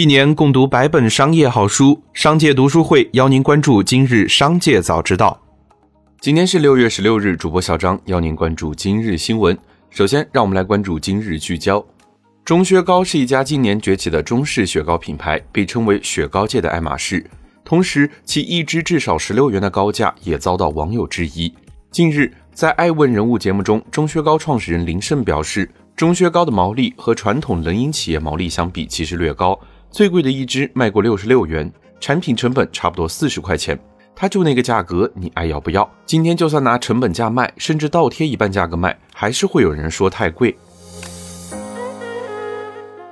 一年共读百本商业好书，商界读书会邀您关注今日商界早知道。今天是六月十六日，主播小张邀您关注今日新闻。首先，让我们来关注今日聚焦。钟薛高是一家今年崛起的中式雪糕品牌，被称为雪糕界的爱马仕。同时，其一支至少十六元的高价也遭到网友质疑。近日，在《爱问人物》节目中，钟薛高创始人林胜表示，钟薛高的毛利和传统冷饮企业毛利相比，其实略高。最贵的一支卖过六十六元，产品成本差不多四十块钱，它就那个价格，你爱要不要？今天就算拿成本价卖，甚至倒贴一半价格卖，还是会有人说太贵。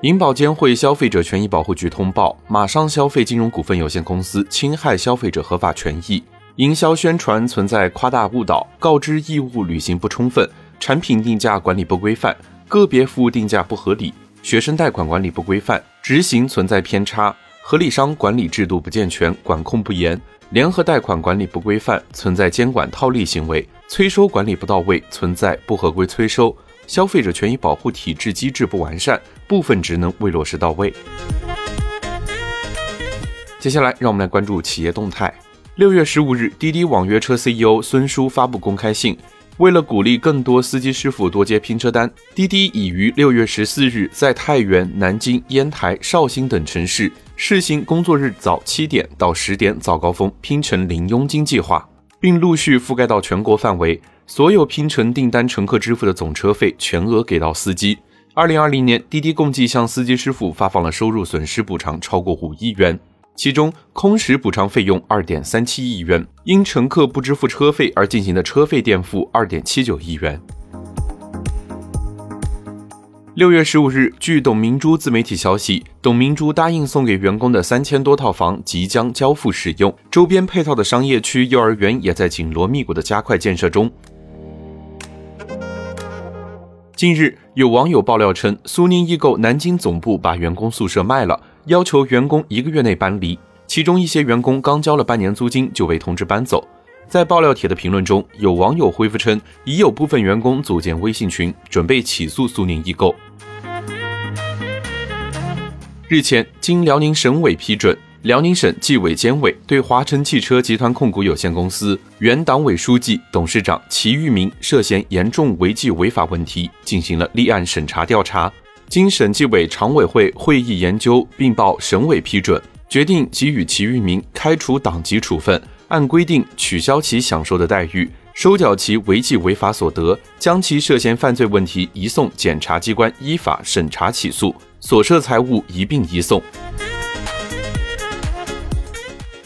银保监会消费者权益保护局通报，马上消费金融股份有限公司侵害消费者合法权益，营销宣传存在夸大误导，告知义务履行不充分，产品定价管理不规范，个别服务定价不合理。学生贷款管理不规范，执行存在偏差；合理商管理制度不健全，管控不严；联合贷款管理不规范，存在监管套利行为；催收管理不到位，存在不合规催收；消费者权益保护体制机制不完善，部分职能未落实到位。接下来，让我们来关注企业动态。六月十五日，滴滴网约车 CEO 孙书发布公开信。为了鼓励更多司机师傅多接拼车单，滴滴已于六月十四日在太原、南京、烟台、绍兴等城市试行工作日早七点到十点早高峰拼乘零佣金计划，并陆续覆盖到全国范围。所有拼乘订单乘客支付的总车费全额给到司机。二零二零年，滴滴共计向司机师傅发放了收入损失补偿超过五亿元。其中，空时补偿费用二点三七亿元，因乘客不支付车费而进行的车费垫付二点七九亿元。六月十五日，据董明珠自媒体消息，董明珠答应送给员工的三千多套房即将交付使用，周边配套的商业区、幼儿园也在紧锣密鼓的加快建设中。近日，有网友爆料称，苏宁易购南京总部把员工宿舍卖了。要求员工一个月内搬离，其中一些员工刚交了半年租金就被通知搬走。在爆料帖的评论中，有网友回复称，已有部分员工组建微信群，准备起诉苏宁易购。日前，经辽宁省委批准，辽宁省纪委监委对华晨汽车集团控股有限公司原党委书记、董事长齐玉明涉嫌严重违纪违法问题进行了立案审查调查。经省纪委常委会会议研究，并报省委批准，决定给予齐玉明开除党籍处分，按规定取消其享受的待遇，收缴其违纪违法所得，将其涉嫌犯罪问题移送检察机关依法审查起诉，所涉财物一并移送。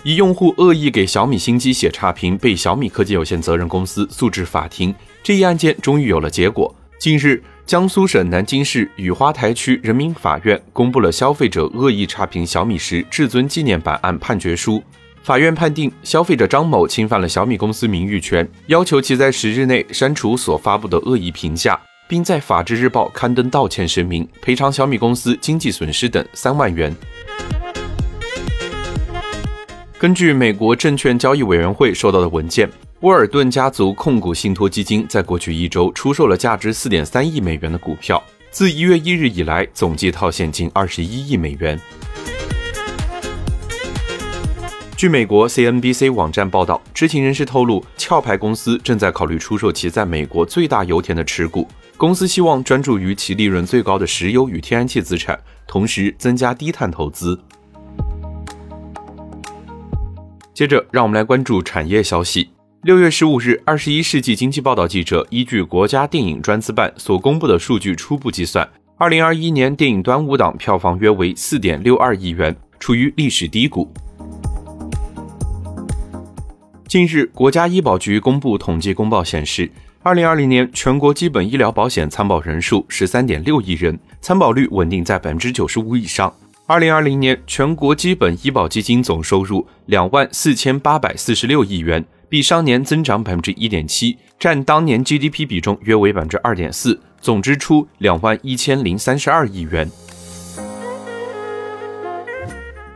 一用户恶意给小米新机写差评，被小米科技有限责任公司诉至法庭，这一案件终于有了结果。近日。江苏省南京市雨花台区人民法院公布了消费者恶意差评小米十至尊纪念版案判决书。法院判定消费者张某侵犯了小米公司名誉权，要求其在十日内删除所发布的恶意评价，并在法制日报刊登道歉声明，赔偿小米公司经济损失等三万元。根据美国证券交易委员会收到的文件。沃尔顿家族控股信托基金在过去一周出售了价值四点三亿美元的股票，自一月一日以来，总计套现近二十一亿美元。据美国 CNBC 网站报道，知情人士透露，壳牌公司正在考虑出售其在美国最大油田的持股，公司希望专注于其利润最高的石油与天然气资产，同时增加低碳投资。接着，让我们来关注产业消息。六月十五日，二十一世纪经济报道记者依据国家电影专资办所公布的数据初步计算，二零二一年电影端午档票房约为四点六二亿元，处于历史低谷。近日，国家医保局公布统计公报显示，二零二零年全国基本医疗保险参保人数十三点六亿人，参保率稳定在百分之九十五以上。二零二零年全国基本医保基金总收入两万四千八百四十六亿元。比上年增长百分之一点七，占当年 GDP 比重约为百分之二点四，总支出两万一千零三十二亿元。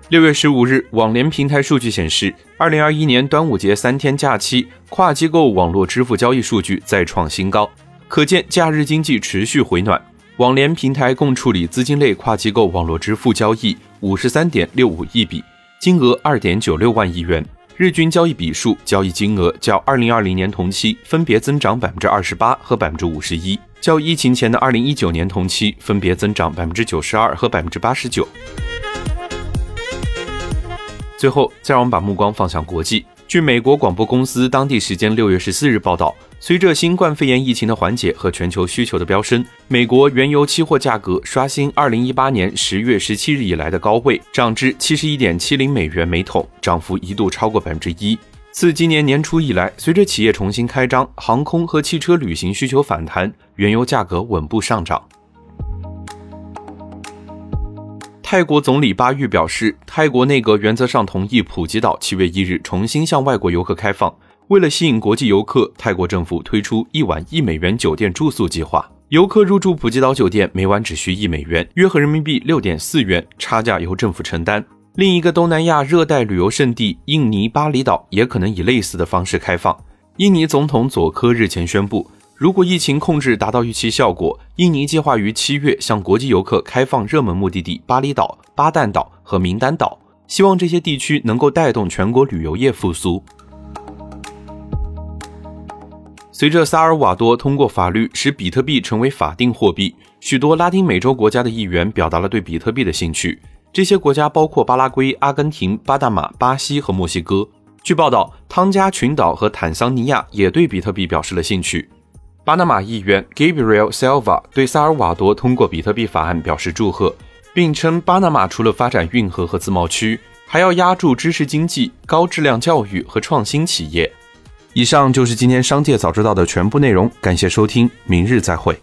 六月十五日，网联平台数据显示，二零二一年端午节三天假期，跨机构网络支付交易数据再创新高，可见假日经济持续回暖。网联平台共处理资金类跨机构网络支付交易五十三点六五亿笔，金额二点九六万亿元，日均交易笔数、交易金额较二零二零年同期分别增长百分之二十八和百分之五十一，较疫情前的二零一九年同期分别增长百分之九十二和百分之八十九。最后，再让我们把目光放向国际。据美国广播公司当地时间六月十四日报道，随着新冠肺炎疫情的缓解和全球需求的飙升，美国原油期货价格刷新二零一八年十月十七日以来的高位，涨至七十一点七零美元每桶，涨幅一度超过百分之一。自今年年初以来，随着企业重新开张，航空和汽车旅行需求反弹，原油价格稳步上涨。泰国总理巴育表示，泰国内阁原则上同意普吉岛七月一日重新向外国游客开放。为了吸引国际游客，泰国政府推出一晚一美元酒店住宿计划。游客入住普吉岛酒店每晚只需一美元，约合人民币六点四元，差价由政府承担。另一个东南亚热带旅游胜地印尼巴厘岛也可能以类似的方式开放。印尼总统佐科日前宣布。如果疫情控制达到预期效果，印尼计划于七月向国际游客开放热门目的地巴厘岛、巴旦岛和名丹岛，希望这些地区能够带动全国旅游业复苏。随着萨尔瓦多通过法律使比特币成为法定货币，许多拉丁美洲国家的议员表达了对比特币的兴趣。这些国家包括巴拉圭、阿根廷、巴拿马、巴西和墨西哥。据报道，汤加群岛和坦桑尼亚也对比特币表示了兴趣。巴拿马议员 Gabriel Silva 对萨尔瓦多通过比特币法案表示祝贺，并称巴拿马除了发展运河和自贸区，还要压住知识经济、高质量教育和创新企业。以上就是今天商界早知道的全部内容，感谢收听，明日再会。